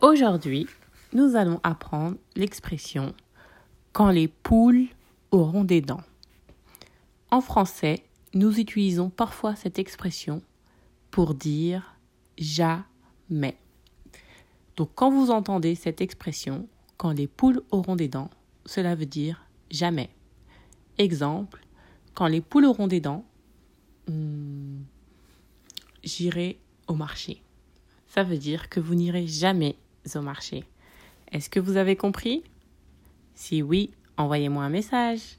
Aujourd'hui, nous allons apprendre l'expression quand les poules auront des dents. En français, nous utilisons parfois cette expression pour dire jamais. Donc quand vous entendez cette expression, quand les poules auront des dents, cela veut dire jamais. Exemple, quand les poules auront des dents, hmm, j'irai au marché. Ça veut dire que vous n'irez jamais au marché. Est-ce que vous avez compris? Si oui, envoyez-moi un message.